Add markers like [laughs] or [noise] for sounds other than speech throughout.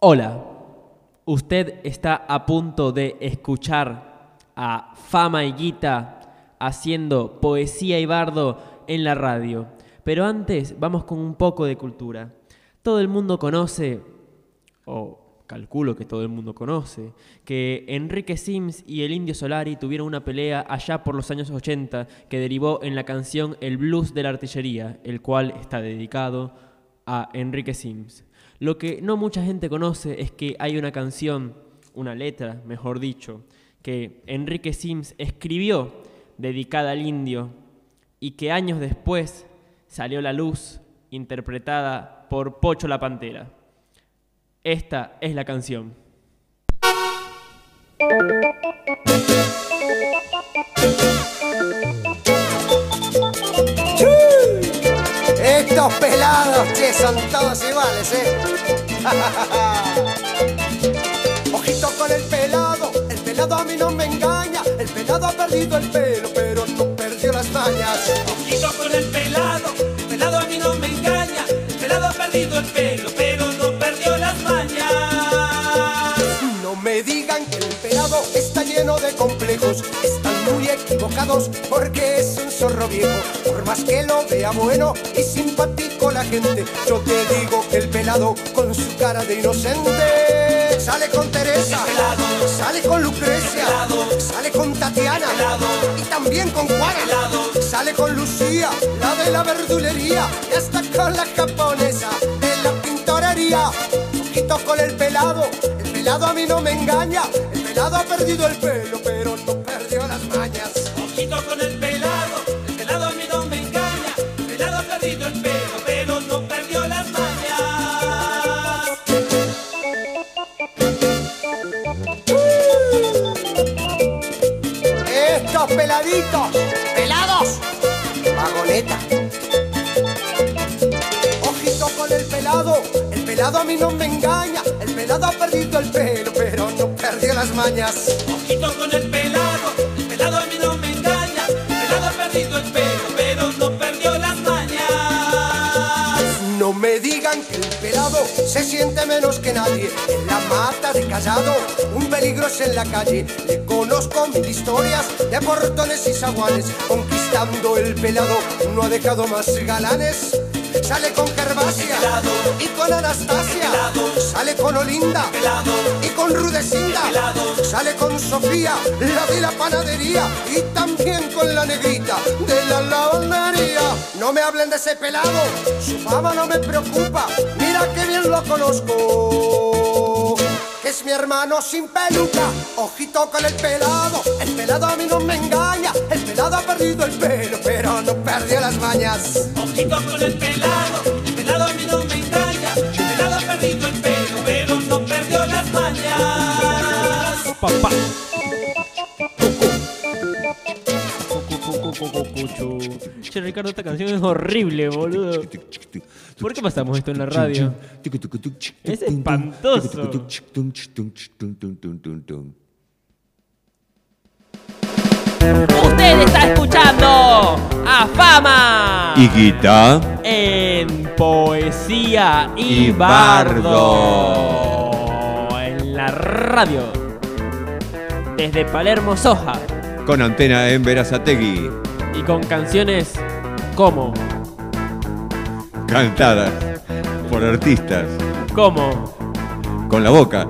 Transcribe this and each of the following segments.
Hola, usted está a punto de escuchar a Fama y Guita haciendo poesía y bardo en la radio. Pero antes vamos con un poco de cultura. Todo el mundo conoce, o calculo que todo el mundo conoce, que Enrique Sims y el Indio Solari tuvieron una pelea allá por los años 80 que derivó en la canción El Blues de la Artillería, el cual está dedicado a Enrique Sims. Lo que no mucha gente conoce es que hay una canción, una letra, mejor dicho, que Enrique Sims escribió dedicada al indio y que años después salió a la luz interpretada por Pocho la Pantera. Esta es la canción. Estos pelados, che, son todos iguales, ¿eh? [laughs] Ojito con el pelado, el pelado a mí no me engaña. El pelado ha perdido el pelo, pero no perdió las mañas. Ojito con el pelado, el pelado a mí no me engaña. El pelado ha perdido el pelo, pero no perdió las mañas. No me digan que el pelado está lleno de complejos. Están muy equivocados porque es un zorro viejo. Más que lo vea bueno y simpático la gente, yo te digo que el pelado con su cara de inocente sale con Teresa, sale con Lucrecia, sale con Tatiana y también con Juana. Sale con Lucía, la de la verdulería y hasta con la japonesa de la pintorería. Ojito con el pelado, el pelado a mí no me engaña. El pelado ha perdido el pelo, pero no perdió las mañas. Ojito con el Peladitos, pelados, vagoneta. Ojito con el pelado, el pelado a mí no me engaña. El pelado ha perdido el pelo, pero no perdió las mañas. Ojito con el pelado, el pelado a mí no me engaña. El pelado ha perdido el pelo, pero no perdió las mañas. No me digan que el pelado se siente menos que nadie. En la mata de callado, un peligro es en la calle. Le conozco mil historias de portones y zaguanes. Conquistando el pelado, no ha dejado más galanes. Sale con Gervasia y con Anastasia. Sale con Olinda y con Rudecinda. Sale con Sofía, la de la panadería. Y también con la negrita de la lavandería. No me hablen de ese pelado, su fama no me preocupa. Mira que bien lo conozco. Es mi hermano sin peluca, ojito con el pelado. El pelado a mí no me engaña. El pelado ha perdido el pelo, pero no perdió las mañas. Ojito con el pelado, el pelado a mí no me engaña. El pelado ha perdido el pelo, pero no perdió las mañas. Papá. Che, Ricardo, esta canción es horrible, boludo. ¿Por qué pasamos esto en la radio? Es espantoso. Usted está escuchando a Fama Y Guita. en Poesía y, Y Bardo en la radio desde Palermo Soja Con antena en Verazategui. y con canciones como Cantadas por artistas. como Con la boca.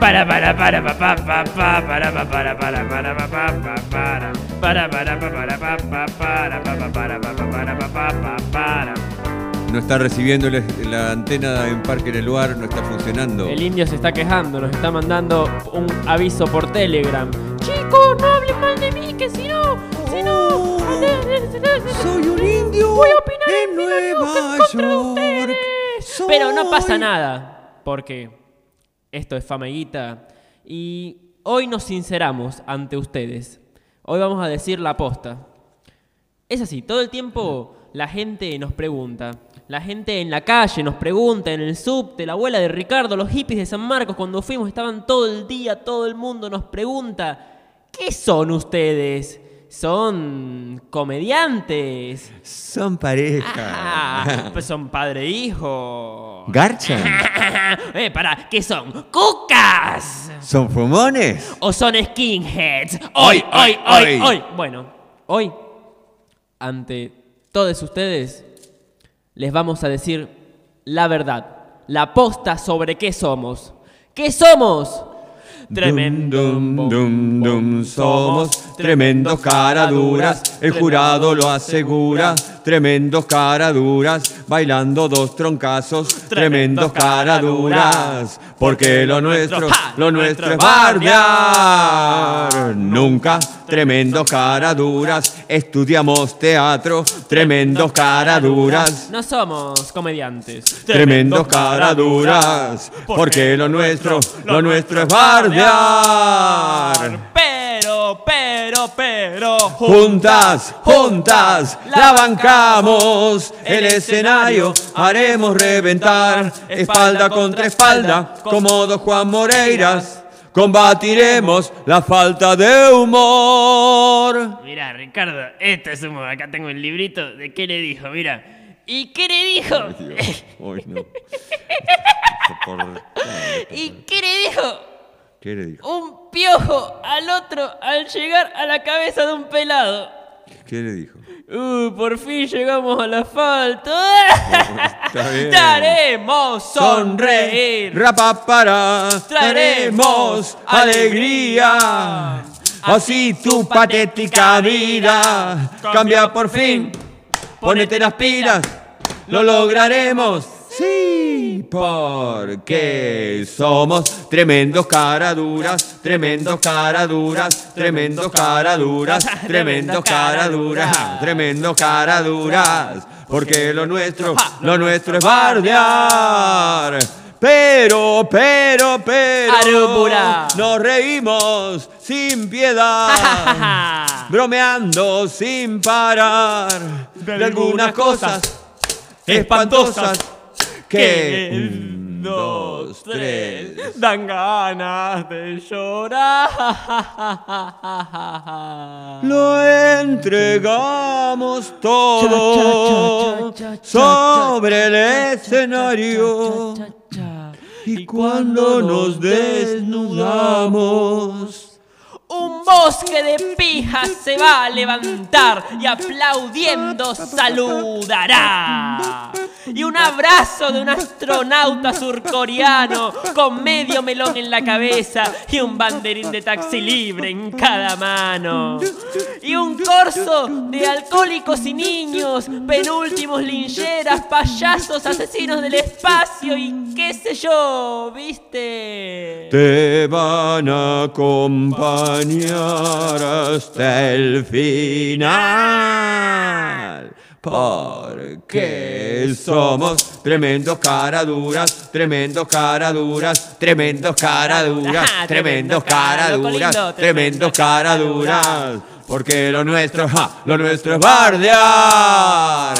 para para para pa pa pa pa para pa para para para pa pa pa para para para pa para pa pa para pa pa para pa pa para pa pa pa para No está recibiendo la, antena en Parque del Lugar, no está funcionando. El indio se está quejando, nos está mandando un aviso por Telegram. Chicos, no hablen mal de mí, que si no, Soy un indio voy a opinar en, en Nueva York. Pero no pasa nada, porque esto es Fameguita y hoy nos sinceramos ante ustedes. Hoy vamos a decir la posta. Es así, todo el tiempo la gente nos pregunta. La gente en la calle nos pregunta, en el subte, la abuela de Ricardo, los hippies de San Marcos, cuando fuimos estaban todo el día, todo el mundo nos pregunta, ¿qué son ustedes? Son comediantes. Son pareja. Ah, pues son padre e hijo. ¿Garchan? [laughs] eh, para, ¿qué son? ¡Cucas! ¿Son fumones? ¿O son skinheads? Hoy, hoy, hoy, hoy. Bueno, hoy, ante todos ustedes, les vamos a decir la verdad, la posta sobre qué somos. ¿Qué somos? Tremendo. Dum, dum, dum. Somos tremendos caraduras, el jurado lo asegura. Tremendos caraduras, bailando dos troncazos. Tremendos caraduras, porque lo nuestro, lo nuestro es bardear. Nunca tremendos caraduras, estudiamos teatro. Tremendos caraduras. No somos comediantes. Tremendos caraduras, porque lo nuestro, lo nuestro es bardear. Pero, pero, pero. Juntas, juntas, la el escenario haremos reventar, espalda contra espalda, como dos Juan Moreiras, combatiremos la falta de humor. Mira, Ricardo, esto es humor. Acá tengo el librito de qué le dijo, mira. ¿Y qué le dijo? Ay, no. [laughs] ¿Y qué le dijo? ¿Qué le dijo? Un piojo al otro al llegar a la cabeza de un pelado. ¿Qué le dijo? Uh, por fin llegamos al asfalto. [laughs] Haremos sonreír. Rapapara, traeremos alegría. Así tu patética vida cambia por fin. Ponete las pilas, lo lograremos. Sí, porque somos tremendos caraduras, tremendos caraduras, tremendos caraduras, tremendos caraduras, tremendos caraduras. Porque lo nuestro, lo nuestro es bardear. Pero, pero, pero, nos reímos sin piedad, [laughs] bromeando sin parar de algunas cosas espantosas que un, dos, tres. Dan ganas de llorar. Lo entregamos todo sobre el escenario y cuando nos desnudamos bosque de pijas se va a levantar y aplaudiendo saludará. Y un abrazo de un astronauta surcoreano con medio melón en la cabeza y un banderín de taxi libre en cada mano. Y un corso de alcohólicos y niños, penúltimos lincheras, payasos, asesinos del espacio y qué sé yo, ¿viste? te van a acompañar hasta el final. Porque somos tremendos caraduras, tremendos caraduras, tremendos caraduras, Ah, tremendos caraduras, tremendo tremendos caraduras. Porque lo nuestro, ja, lo nuestro es bardear.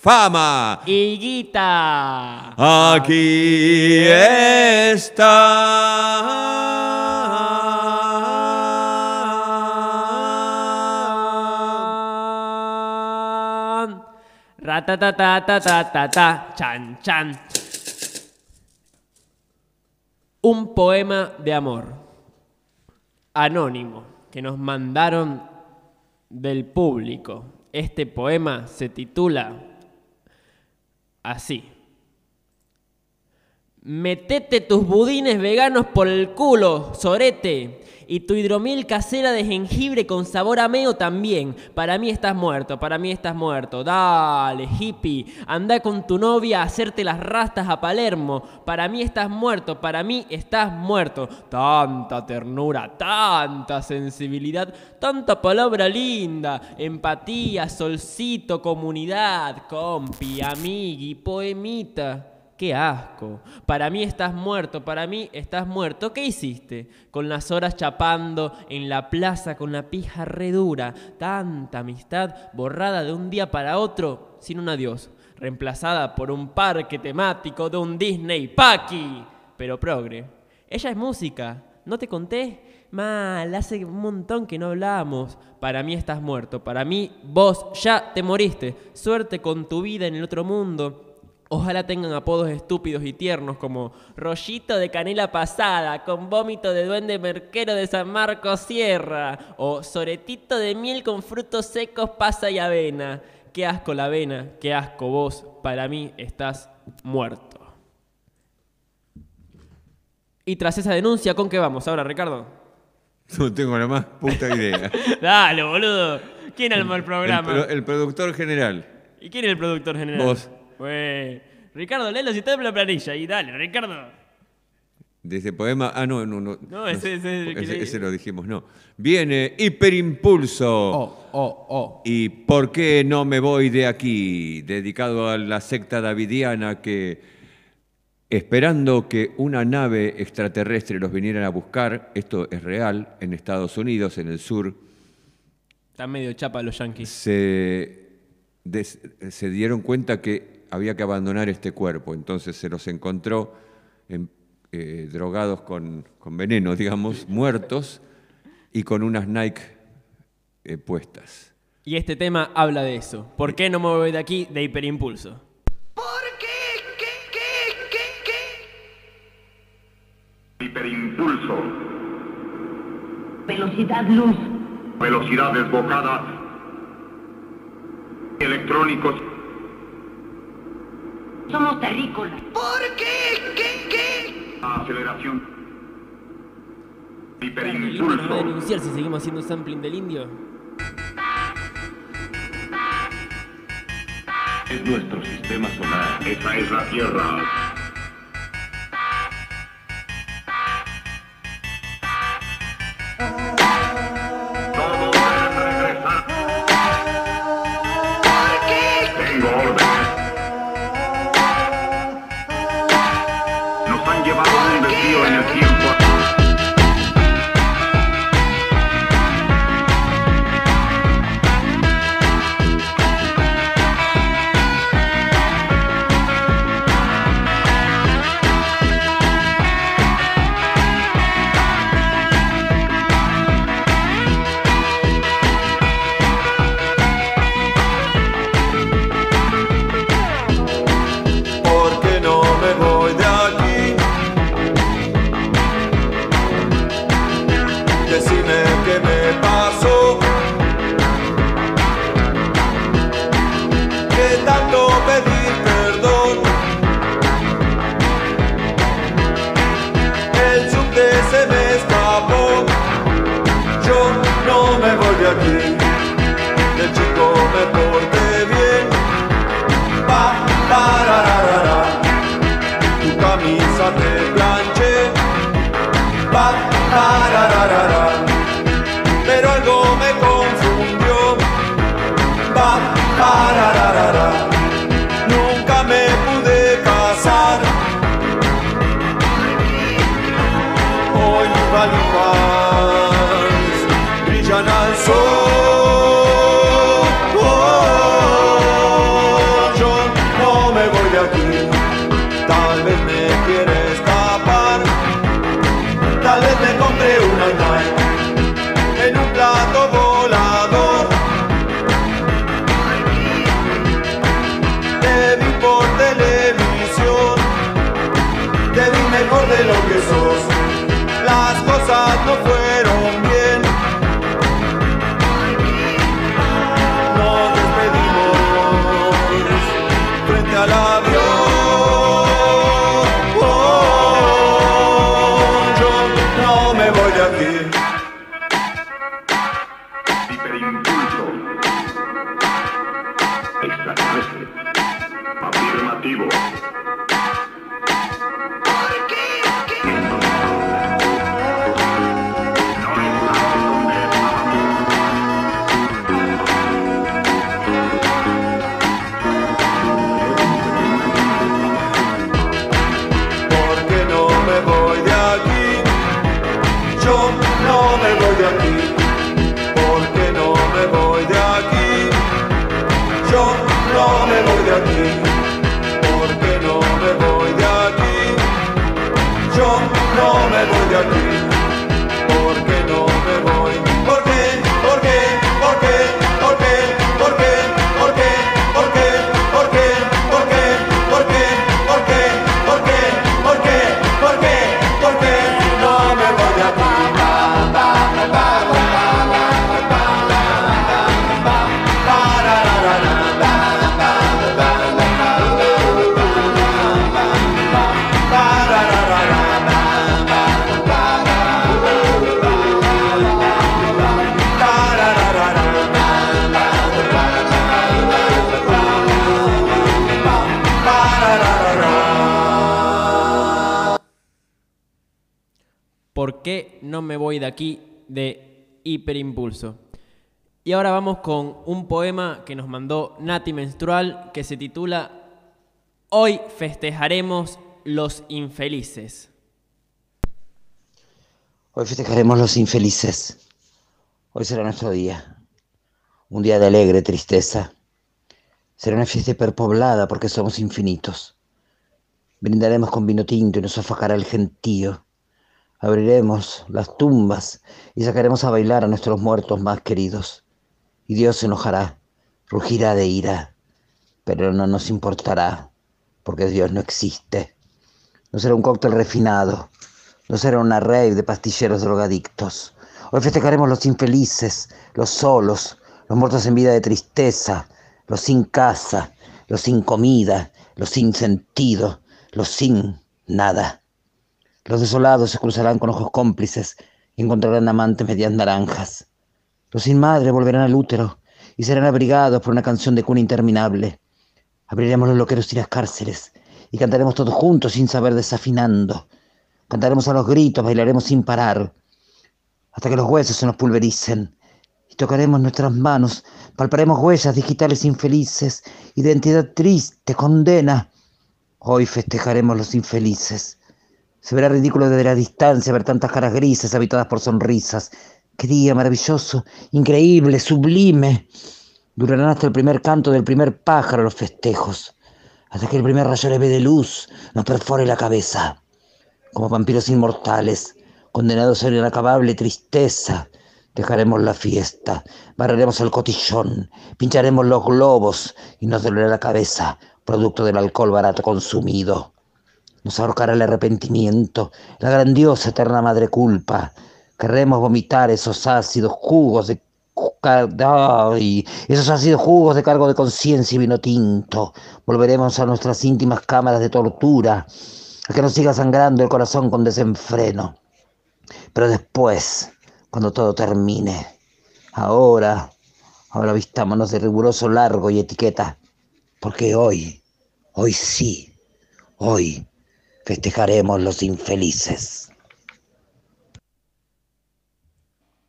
Fama, Higuita. Aquí está. Ratatatatata, chan, chan. Un poema de amor. Anónimo, que nos mandaron del público. Este poema se titula así. Metete tus budines veganos por el culo, sorete. Y tu hidromiel casera de jengibre con sabor a meo también. Para mí estás muerto, para mí estás muerto. Dale, hippie. Anda con tu novia a hacerte las rastas a Palermo. Para mí estás muerto, para mí estás muerto. Tanta ternura, tanta sensibilidad, tanta palabra linda. Empatía, solcito, comunidad, compi, amigui, poemita. ¡Qué asco! Para mí estás muerto, para mí estás muerto. ¿Qué hiciste? Con las horas chapando en la plaza con la pija redura. Tanta amistad borrada de un día para otro sin un adiós. Reemplazada por un parque temático de un Disney Paki. Pero progre. Ella es música, ¿No te conté? Mal, hace un montón que no hablábamos. Para mí estás muerto. Para mí vos ya te moriste. Suerte con tu vida en el otro mundo. Ojalá tengan apodos estúpidos y tiernos como Rollito de Canela Pasada, con vómito de Duende Merquero de San Marcos Sierra, o Soretito de Miel con frutos secos, pasa y avena. Qué asco la avena, qué asco vos, para mí estás muerto. Y tras esa denuncia, ¿con qué vamos ahora, Ricardo? No tengo la más puta idea. [laughs] Dale, boludo. ¿Quién armó el El, programa? pro- el productor general. ¿Y quién es el productor general? Vos. Güey. Ricardo, léelo si está en la planilla. Y dale, Ricardo. De ese poema. Ah, no, no, no. No, ese- ese es el que ese, ese lo dijimos, no. Viene Hiperimpulso. Oh, oh, oh. ¿Y por qué no me voy de aquí? Dedicado a la secta davidiana que, esperando que una nave extraterrestre los viniera a buscar, esto es real, en Estados Unidos, en el sur, Están medio chapa los yankees. se, des- se dieron cuenta que había que abandonar este cuerpo, entonces se los encontró en- eh, drogados con, con veneno, digamos, muertos y con unas Nike eh, puestas. Y este tema habla de eso. ¿Por qué no me voy de aquí de hiperimpulso? Hiperimpulso, Velocidad luz. velocidad desbocada, electrónicos, Somos terrícolas. aceleración. Claro, ¿y uno nos va a Hiperimpulso, denunciar si seguimos haciendo sampling del indio? es nuestro sistema solar. Esa es la Tierra. Porque no me voy de aquí. Yo no me voy de aquí. Me voy de aquí de Hiperimpulso? Y ahora vamos con un poema que nos mandó Nati Menstrual que se titula Hoy festejaremos los infelices. Hoy festejaremos los infelices. Hoy será nuestro día. Un día de alegre tristeza. Será una fiesta hiperpoblada porque somos infinitos. Brindaremos con vino tinto y nos sofocará el gentío. Abriremos las tumbas y sacaremos a bailar a nuestros muertos más queridos. Y Dios se enojará, rugirá de ira, pero no nos importará, porque Dios no existe. No será un cóctel refinado, no será una rave de pastilleros drogadictos. Hoy festejaremos los infelices, los solos, los muertos en vida de tristeza, los sin casa, los sin comida, los sin sentido, los sin nada. Los desolados se cruzarán con ojos cómplices y encontrarán amantes medias naranjas. Los sin madre volverán al útero y serán abrigados por una canción de cuna interminable. Abriremos los loqueros y las cárceles y cantaremos todos juntos sin saber desafinando. Cantaremos a los gritos, bailaremos sin parar, hasta que los huesos se nos pulvericen. Y tocaremos nuestras manos, palparemos huellas digitales infelices, identidad triste, condena. Hoy festejaremos los infelices. Se verá ridículo desde la distancia ver tantas caras grises habitadas por sonrisas. Qué día maravilloso, increíble, sublime. Durarán hasta el primer canto del primer pájaro los festejos, hasta que el primer rayo leve de luz nos perfore la cabeza. Como vampiros inmortales, condenados a la inacabable tristeza, dejaremos la fiesta, barreremos el cotillón, pincharemos los globos y nos dolerá la cabeza, producto del alcohol barato consumido. Nos ahorcará el arrepentimiento, la grandiosa eterna madre culpa. Querremos vomitar esos ácidos jugos de esos ácidos jugos de cargo de conciencia y vino tinto. Volveremos a nuestras íntimas cámaras de tortura, a que nos siga sangrando el corazón con desenfreno. Pero después, cuando todo termine, ahora, ahora vistámonos de riguroso largo y etiqueta, porque hoy, hoy sí, hoy festejaremos los infelices.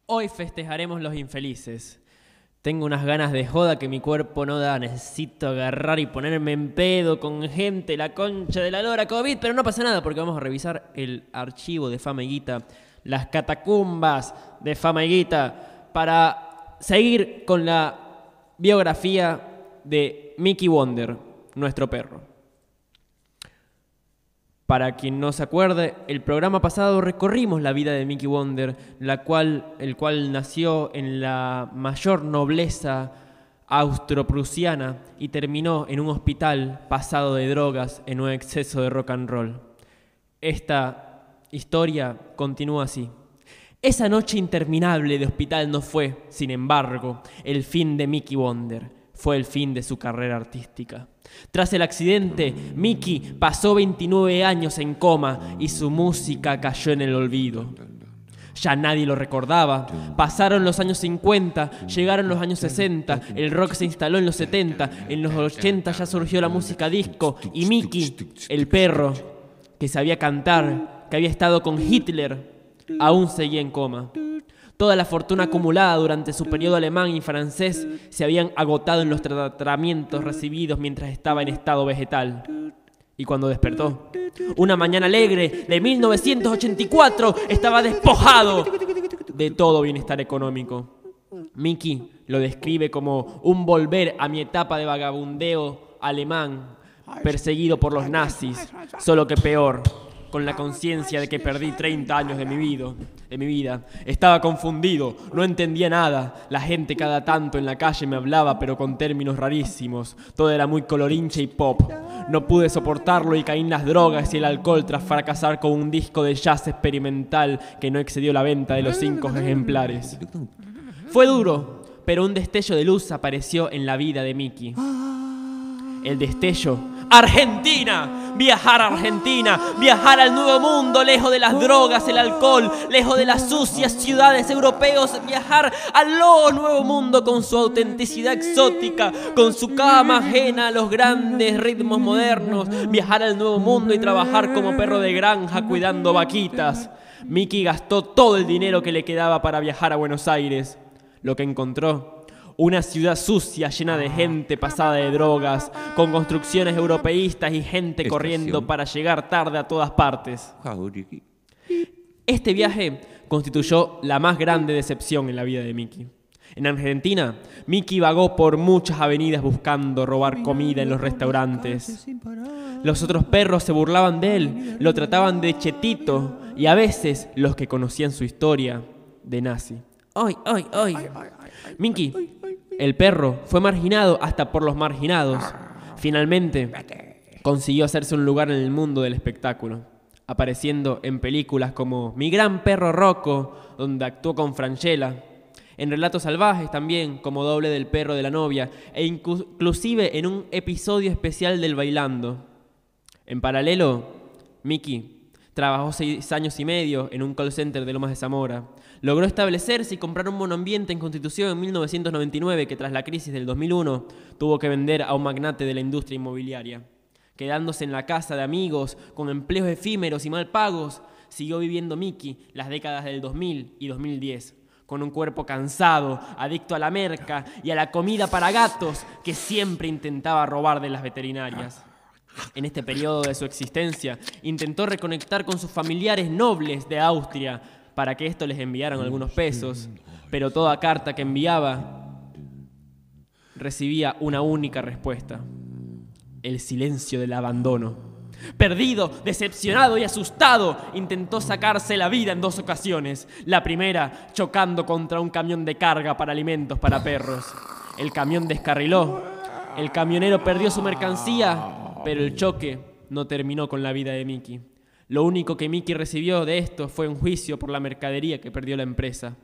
Hoy festejaremos los infelices. Tengo unas ganas de joda que mi cuerpo no da. Necesito agarrar y ponerme en pedo con gente, la concha de la lora COVID, pero no pasa nada porque vamos a revisar el archivo de Fama y Guita, las catacumbas de Fama y Guita, para seguir con la biografía de Mickey Wonder, nuestro perro. Para quien no se acuerde, el programa pasado recorrimos la vida de Mickey Wonder, la cual, el cual nació en la mayor nobleza austroprusiana y terminó en un hospital pasado de drogas en un exceso de rock and roll. Esta historia continúa así. Esa noche interminable de hospital no fue, sin embargo, el fin de Mickey Wonder, fue el fin de su carrera artística. Tras el accidente, Mickey pasó 29 años en coma y su música cayó en el olvido. Ya nadie lo recordaba. Pasaron los años 50, llegaron los años 60, el rock se instaló en los 70, en los 80 ya surgió la música disco y Mickey, el perro, que sabía cantar, que había estado con Hitler, aún seguía en coma. Toda la fortuna acumulada durante su periodo alemán y francés se habían agotado en los tratamientos recibidos mientras estaba en estado vegetal. Y cuando despertó, una mañana alegre de 1984, estaba despojado de todo bienestar económico. Mickey lo describe como un volver a mi etapa de vagabundeo alemán, perseguido por los nazis, solo que peor. Con la conciencia de que perdí 30 años de mi vida. Estaba confundido, no entendía nada. La gente cada tanto en la calle me hablaba, pero con términos rarísimos. Todo era muy colorinche y pop. No pude soportarlo y caí en las drogas y el alcohol tras fracasar con un disco de jazz experimental que no excedió la venta de los cinco ejemplares. Fue duro, pero un destello de luz apareció en la vida de Mickey. El destello. Argentina, viajar a Argentina, viajar al nuevo mundo, lejos de las drogas, el alcohol, lejos de las sucias ciudades europeos, viajar al nuevo mundo con su autenticidad exótica, con su cama ajena a los grandes ritmos modernos, viajar al nuevo mundo y trabajar como perro de granja cuidando vaquitas. Mickey gastó todo el dinero que le quedaba para viajar a Buenos Aires. Lo que encontró una ciudad sucia, llena de gente pasada de drogas, con construcciones europeístas y gente corriendo para llegar tarde a todas partes. Este viaje constituyó la más grande decepción en la vida de Mickey. En Argentina, Mickey vagó por muchas avenidas buscando robar comida en los restaurantes. Los otros perros se burlaban de él, lo trataban de chetito y a veces los que conocían su historia, de nazi. ¡Ay, ay, ay! Mickey, el perro, fue marginado hasta por los marginados. Finalmente, consiguió hacerse un lugar en el mundo del espectáculo, apareciendo en películas como Mi gran perro Rocco, donde actuó con Franchella, en Relatos Salvajes también, como doble del perro de la novia, e inclu- inclusive en un episodio especial del Bailando. En paralelo, Mickey trabajó seis años y medio en un call center de Lomas de Zamora. Logró establecerse y comprar un monoambiente en Constitución en 1999 que tras la crisis del 2001 tuvo que vender a un magnate de la industria inmobiliaria. Quedándose en la casa de amigos, con empleos efímeros y mal pagos, siguió viviendo Mickey las décadas del 2000 y 2010, con un cuerpo cansado, adicto a la merca y a la comida para gatos que siempre intentaba robar de las veterinarias. En este periodo de su existencia, intentó reconectar con sus familiares nobles de Austria para que estos les enviaran algunos pesos, pero toda carta que enviaba recibía una única respuesta, el silencio del abandono. Perdido, decepcionado y asustado, intentó sacarse la vida en dos ocasiones. La primera, chocando contra un camión de carga para alimentos para perros. El camión descarriló. El camionero perdió su mercancía, pero el choque no terminó con la vida de Mickey. Lo único que Mickey recibió de esto fue un juicio por la mercadería que perdió la empresa.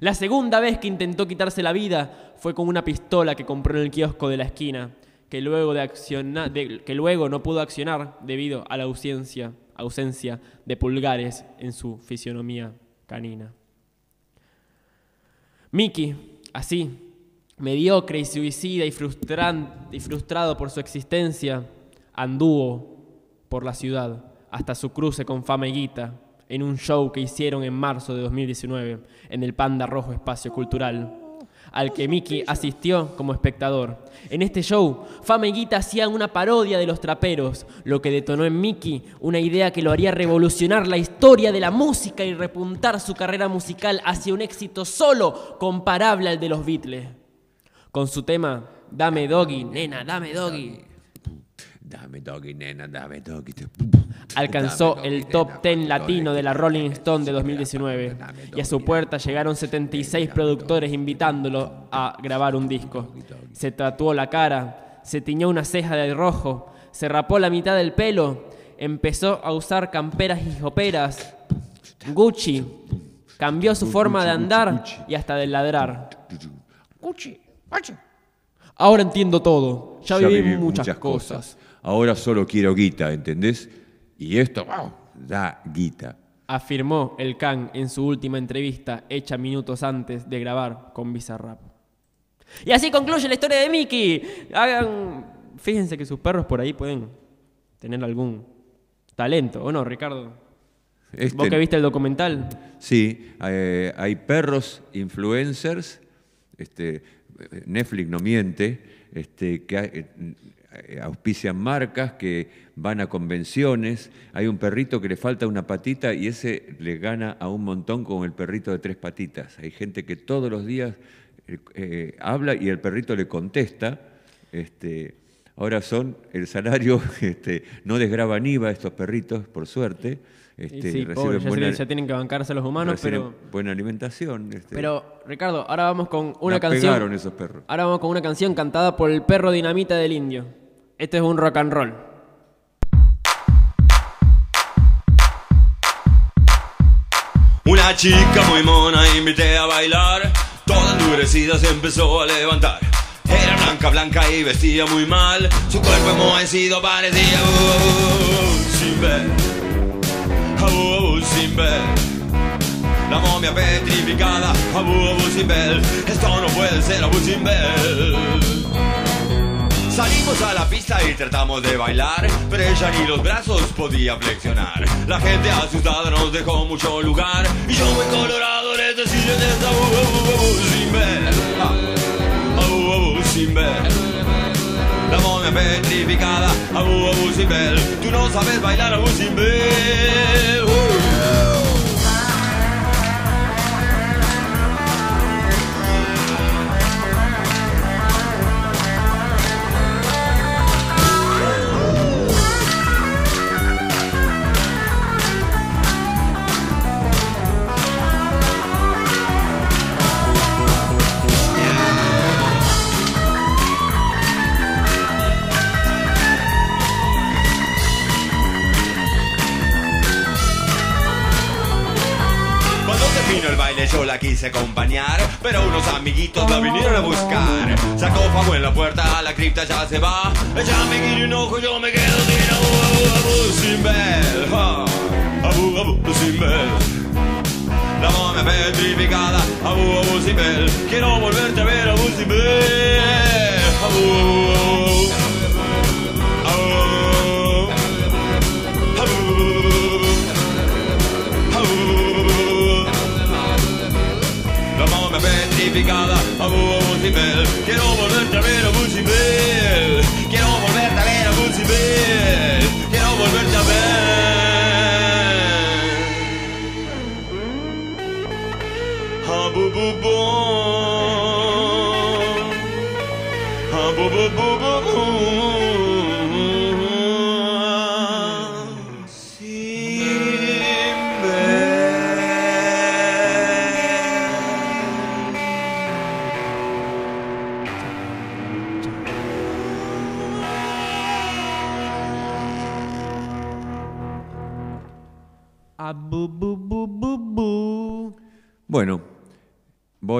La segunda vez que intentó quitarse la vida fue con una pistola que compró en el kiosco de la esquina, que luego, no pudo accionar debido a la ausencia, ausencia de pulgares en su fisionomía canina. Mickey, así, mediocre y suicida y, y frustrado por su existencia, anduvo por la ciudad hasta su cruce con Fama y Guita en un show que hicieron en marzo de 2019 en el Panda Rojo Espacio Cultural, al que Mickey asistió como espectador. En este show, Fama y Guita hacían una parodia de los traperos, lo que detonó en Mickey una idea que lo haría revolucionar la historia de la música y repuntar su carrera musical hacia un éxito solo comparable al de los Beatles. Con su tema Dame Doggy, nena, dame Doggy, Dame doggy, nena, dame doggy. alcanzó Dame, el top nena, 10 dame, latino de la Rolling Stone de dame, 2019 dame, y a su puerta llegaron 76 productores invitándolo a grabar un disco. Se tatuó la cara, se tiñó una ceja de rojo, se rapó la mitad del pelo, empezó a usar camperas y joperas, Gucci, cambió su forma de andar y hasta de ladrar. Ahora entiendo todo, ya, viví, muchas, cosas. Ahora solo quiero guita, ¿entendés? Y esto wow, da guita. afirmó el Khan en su última entrevista hecha minutos antes de grabar con Bizarrap. Y así concluye la historia de Mickey. Hagan, fíjense que sus perros por ahí pueden tener algún talento, ¿o no, Ricardo? Este- ¿Vos que viste el documental? Sí, eh, hay perros influencers, este, Netflix no miente, este, que eh, auspician marcas, que van a convenciones, hay un perrito que le falta una patita y ese le gana a un montón con el perrito de tres patitas. Hay gente que todos los días eh, eh, habla y el perrito le contesta. Este, ahora son el salario, [laughs] este, no desgraban IVA estos perritos, por suerte. Este, sí, pobre, ya, buena, tienen que bancarse los humanos, pero... buena alimentación. este. Pero, Ricardo, ahora vamos con una La canción. pegaron esos perros. Ahora vamos con una canción cantada por el perro dinamita del indio. Este es un rock and roll. Una chica muy mona invité a bailar, toda endurecida se empezó a levantar. Era blanca, blanca y vestía muy mal, su cuerpo enmohecido parecía sin ver, sin ver. La momia petrificada, abu, abu, sin ver. Esto no puede ser abu, sin ver. Salimos a la pista y tratamos de bailar, pero ella ni los brazos podía flexionar. La gente asustada nos dejó mucho lugar y yo muy colorado les decía de esta abu, abu, abu, sin ver. Ah, sin ver. La momia petrificada, abu, abu, sin ver. Tú no sabes bailar abu, sin ver. Quise acompañar Pero unos amiguitos la vinieron a buscar Sacó en la puerta, la cripta ya se va Ella me guiña un ojo, yo me quedo sin abu, abu, abu, ver Abu, abu, sin ver La momia petrificada, abu, abu, sin ver Quiero volverte a ver, abu, sin ver Abu, abu, momia petrificada, abu, abu, sin ver. Quiero volverte a ver, abu, sin ver. Quiero volverte a ver, abu, sin ver. Quiero volverte a ver. Abu, bu, bu.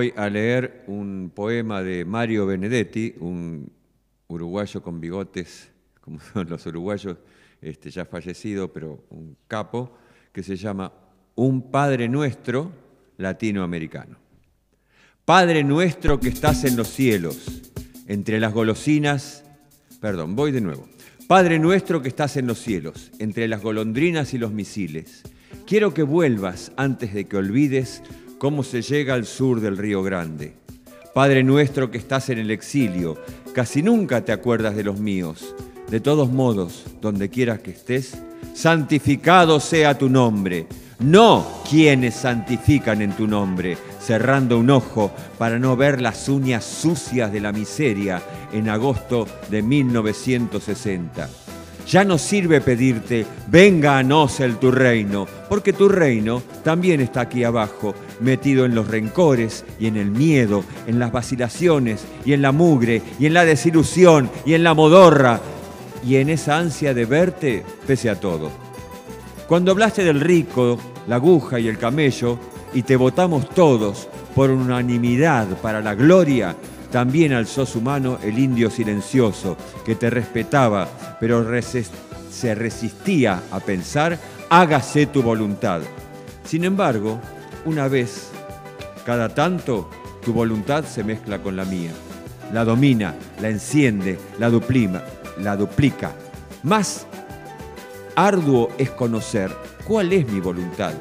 Voy a leer un poema de Mario Benedetti, un uruguayo con bigotes, como [laughs] son los uruguayos, este, ya fallecido, pero un capo, que se llama Un Padre Nuestro Latinoamericano. Padre nuestro que estás en los cielos, entre las golosinas, perdón, voy de nuevo. Padre nuestro que estás en los cielos, entre las golondrinas y los misiles, quiero que vuelvas antes de que olvides cómo se llega al sur del Río Grande. Padre nuestro que estás en el exilio, casi nunca te acuerdas de los míos. De todos modos, donde quieras que estés, santificado sea tu nombre. No quienes santifican en tu nombre, cerrando un ojo para no ver las uñas sucias de la miseria en agosto de 1960. Ya no sirve pedirte, venga a nos el tu reino, porque tu reino también está aquí abajo, metido en los rencores y en el miedo, en las vacilaciones y en la mugre y en la desilusión y en la modorra y en esa ansia de verte pese a todo. Cuando hablaste del rico, la aguja y el camello, y te votamos todos por unanimidad para la gloria, también alzó su mano el indio silencioso, que te respetaba, pero se resistía a pensar, hágase tu voluntad. Sin embargo, una vez, cada tanto, tu voluntad se mezcla con la mía. La domina, la enciende, la duplima, la duplica. Más arduo es conocer cuál es mi voluntad,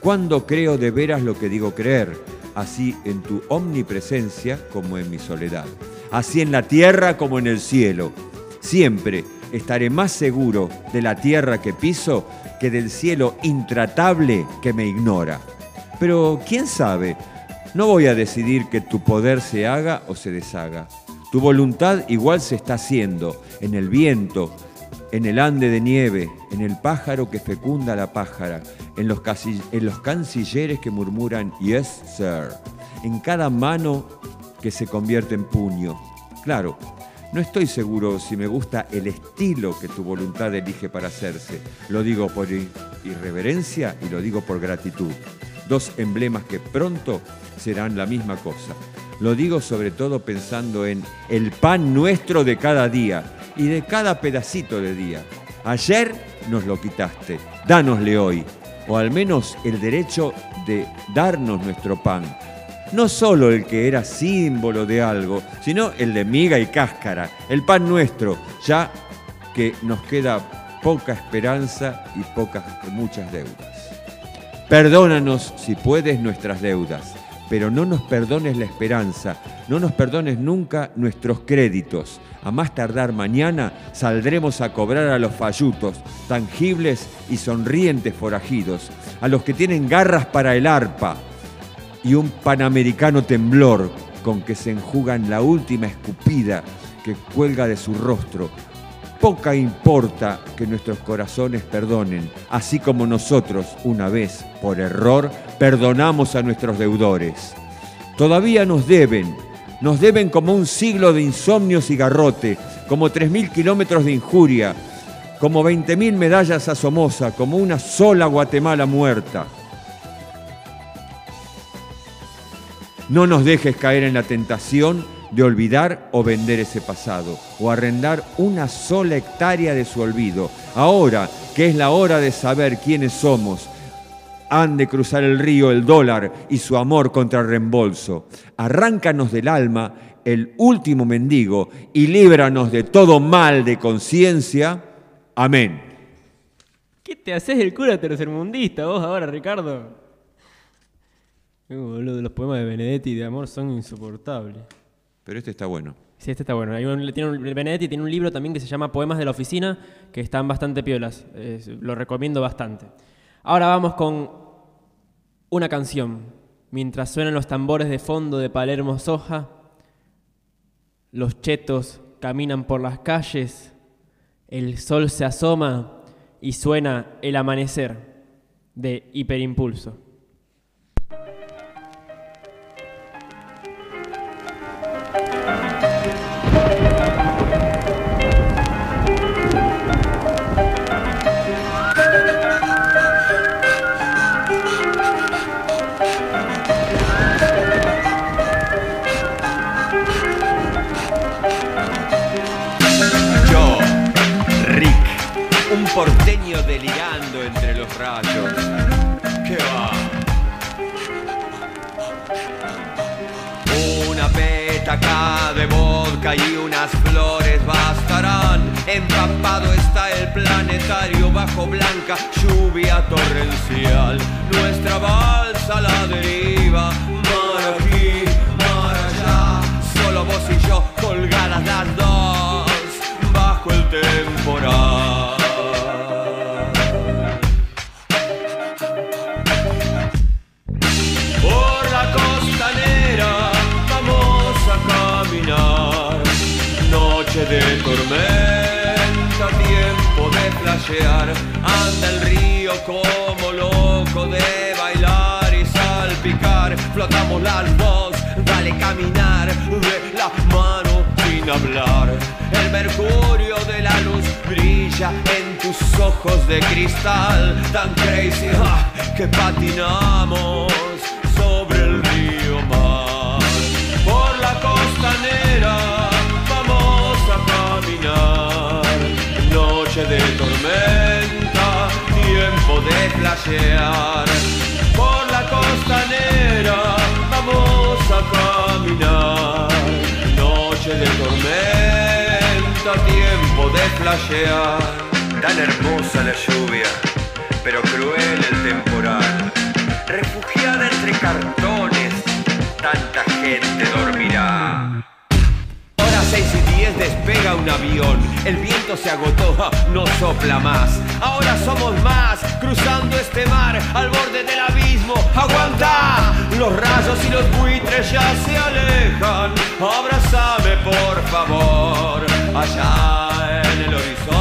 cuándo creo de veras lo que digo creer, así en tu omnipresencia como en mi soledad, así en la tierra como en el cielo. Siempre estaré más seguro de la tierra que piso que del cielo intratable que me ignora. Pero quién sabe, no voy a decidir que tu poder se haga o se deshaga. Tu voluntad igual se está haciendo en el viento, en el ande de nieve, en el pájaro que fecunda la pájara, en los, en los cancilleres que murmuran Yes, sir, en cada mano que se convierte en puño. Claro, no estoy seguro si me gusta el estilo que tu voluntad elige para hacerse. Lo digo por irreverencia y lo digo por gratitud. Dos emblemas que pronto serán la misma cosa. Lo digo sobre todo pensando en el pan nuestro de cada día y de cada pedacito de día. Ayer nos lo quitaste, dánosle hoy, o al menos el derecho de darnos nuestro pan. No solo el que era símbolo de algo, sino el de miga y cáscara, el pan nuestro, ya que nos queda poca esperanza y pocas, muchas deudas. Perdónanos si puedes nuestras deudas, pero no nos perdones la esperanza, no nos perdones nunca nuestros créditos. A más tardar mañana saldremos a cobrar a los fallutos, tangibles y sonrientes forajidos, a los que tienen garras para el arpa y un panamericano temblor con que se enjugan la última escupida que cuelga de su rostro. Poca importa que nuestros corazones perdonen, así como nosotros, una vez, por error, perdonamos a nuestros deudores. Todavía nos deben, nos deben como un siglo de insomnios y garrote, como tres mil kilómetros de injuria, como veinte mil medallas a Somoza, como una sola Guatemala muerta. No nos dejes caer en la tentación de olvidar o vender ese pasado, o arrendar una sola hectárea de su olvido. Ahora, que es la hora de saber quiénes somos, han de cruzar el río el dólar y su amor contra el reembolso. Arráncanos del alma el último mendigo y líbranos de todo mal de conciencia. Amén. ¿Qué te haces el cura tercermundista vos ahora, Ricardo? Uh, los poemas de Benedetti de amor son insoportables. Pero este está bueno. Sí, este está bueno. Hay un- tiene un- Benedetti tiene un libro también que se llama Poemas de la Oficina, que están bastante piolas. Lo recomiendo bastante. Ahora vamos con una canción. Mientras suenan los tambores de fondo de Palermo Soja, los chetos caminan por las calles, el sol se asoma y suena el amanecer de Hiperimpulso. De vodka y unas flores bastarán. Empapado está el planetario bajo blanca lluvia torrencial. Nuestra balsa la deriva, Anda el río como loco de bailar y salpicar. Flotamos las dos, dale caminar, de la mano sin hablar. El mercurio de la luz brilla en tus ojos de cristal, tan crazy que patinamos de flashear. Por la costanera vamos a caminar. Noche de tormenta, tiempo de flashear. Tan hermosa la lluvia, pero cruel el temporal. Refugiada entre cartones, tanta gente dormirá. Hora 6 y 10 despega un avión. El viento se agotó, no sopla más. Ahora somos más, cruzando este mar al borde del abismo. Aguanta, los rayos y los buitres ya se alejan. Abrázame por favor, allá en el horizonte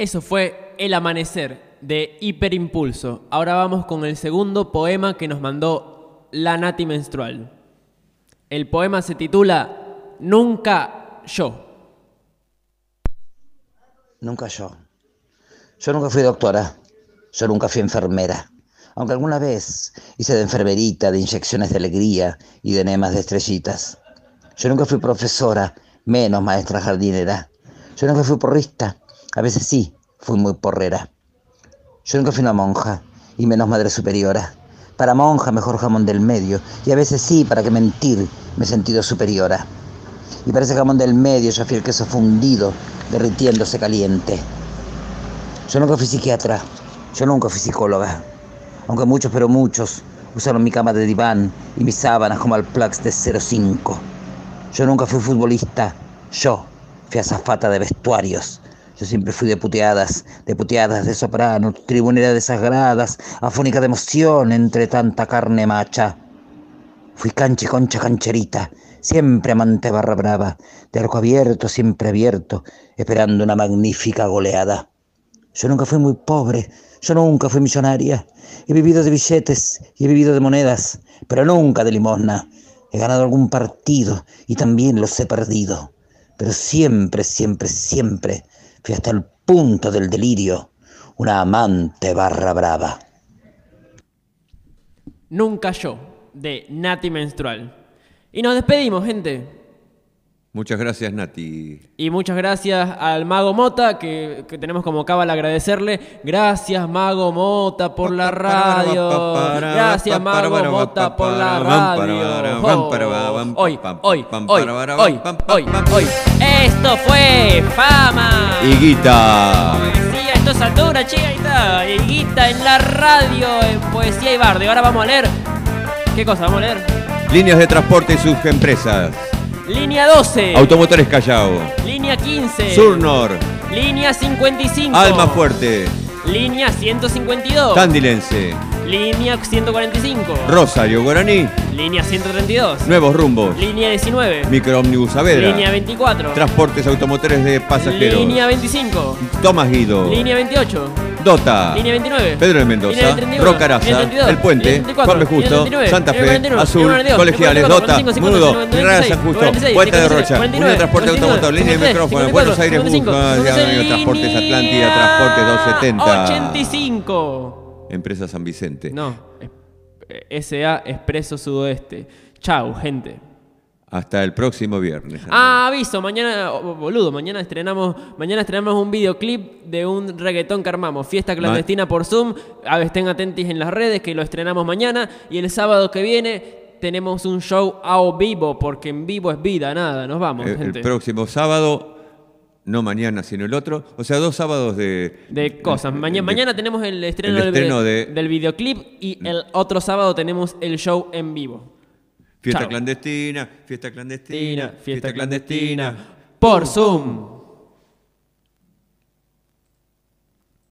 Eso fue El Amanecer de Hiperimpulso. Ahora vamos con el segundo poema que nos mandó la Nati Menstrual. El poema se titula Nunca yo. Nunca yo. Yo nunca fui doctora. Yo nunca fui enfermera. Aunque alguna vez hice de enfermerita, de inyecciones de alegría y de enemas de estrellitas. Yo nunca fui profesora, menos maestra jardinera. Yo nunca fui porrista. A veces sí, fui muy porrera. Yo nunca fui una monja, y menos madre superiora. Para monja, mejor jamón del medio, y a veces sí, para que mentir, me he sentido superiora. Y para ese jamón del medio yo fui el queso fundido, derritiéndose caliente. Yo nunca fui psiquiatra, yo nunca fui psicóloga. Aunque muchos, pero muchos, usaron mi cama de diván y mis sábanas como al Plax de 05. Yo nunca fui futbolista, yo fui azafata de vestuarios. Yo siempre fui de puteadas, de puteadas de soprano, tribunera de sagradas, afónica de emoción entre tanta carne macha. Fui canche concha cancherita, siempre amante barra brava, de arco abierto, siempre abierto, esperando una magnífica goleada. Yo nunca fui muy pobre, yo nunca fui millonaria. He vivido de billetes y he vivido de monedas, pero nunca de limosna. He ganado algún partido y también los he perdido. Pero siempre, siempre, siempre fui hasta el punto del delirio una amante barra brava. Nunca yo, de Nati Menstrual. Y nos despedimos, gente. Muchas gracias, Nati. Y muchas gracias al Mago Mota, que, que tenemos como cábala agradecerle. Gracias, Mago Mota, por la radio. Gracias, Mago Mota, por la radio. Oh, Hoy, hoy, hoy, hoy, hoy, hoy. Esto fue Fama. Higuita. Poesía, esto es altura, chica. Higuita en la radio, en Poesía y Bardo. Y ahora vamos a leer. ¿Qué cosa vamos a leer? Líneas de transporte y sus empresas. Línea 12. Automotores Callao. Línea 15. Surnor. Línea 55. Alma Fuerte. Línea 152. Tandilense. Línea 145. Rosario Guaraní. Línea 132. Nuevos rumbos. Línea 19. Microómnibus Saavedra. Línea 24. Transportes automotores de pasajeros. Línea 25. Tomás Guido. Línea 28. Dota. Línea 29. Pedro de Mendoza, Línea 31, Rocaraza, línea 32, El Puente, línea 34, Juan. Justo, línea 39, Santa Fe, 41, Azul, línea 42, Colegiales, 44, Dota, 45, 50, Mudo, 56, Real San Justo, 46, Puerta de 57, Rocha, 49, Unión de Transporte 49, Automotor, Línea de 53, Micrófono, 54, Buenos Aires, 55, Busca, Transportes Atlántida, Transportes 270. 85. Empresa San Vicente. No. SA Expreso Sudoeste. Chau, gente. Hasta el próximo viernes. Ah, aviso, mañana, oh, boludo, mañana estrenamos, mañana estrenamos un videoclip de un reggaetón que armamos, fiesta clandestina por Zoom, a ver, estén atentos en las redes que lo estrenamos mañana y el sábado que viene tenemos un show a vivo, porque en vivo es vida, nada, nos vamos, El, el gente. próximo sábado, no mañana, sino el otro. O sea, dos sábados de. de cosas. Maña- de- mañana tenemos el estreno, el del, estreno de- del videoclip y el otro sábado tenemos el show en vivo. Fiesta Chao. clandestina, fiesta clandestina, Fiesta clandestina por Zoom.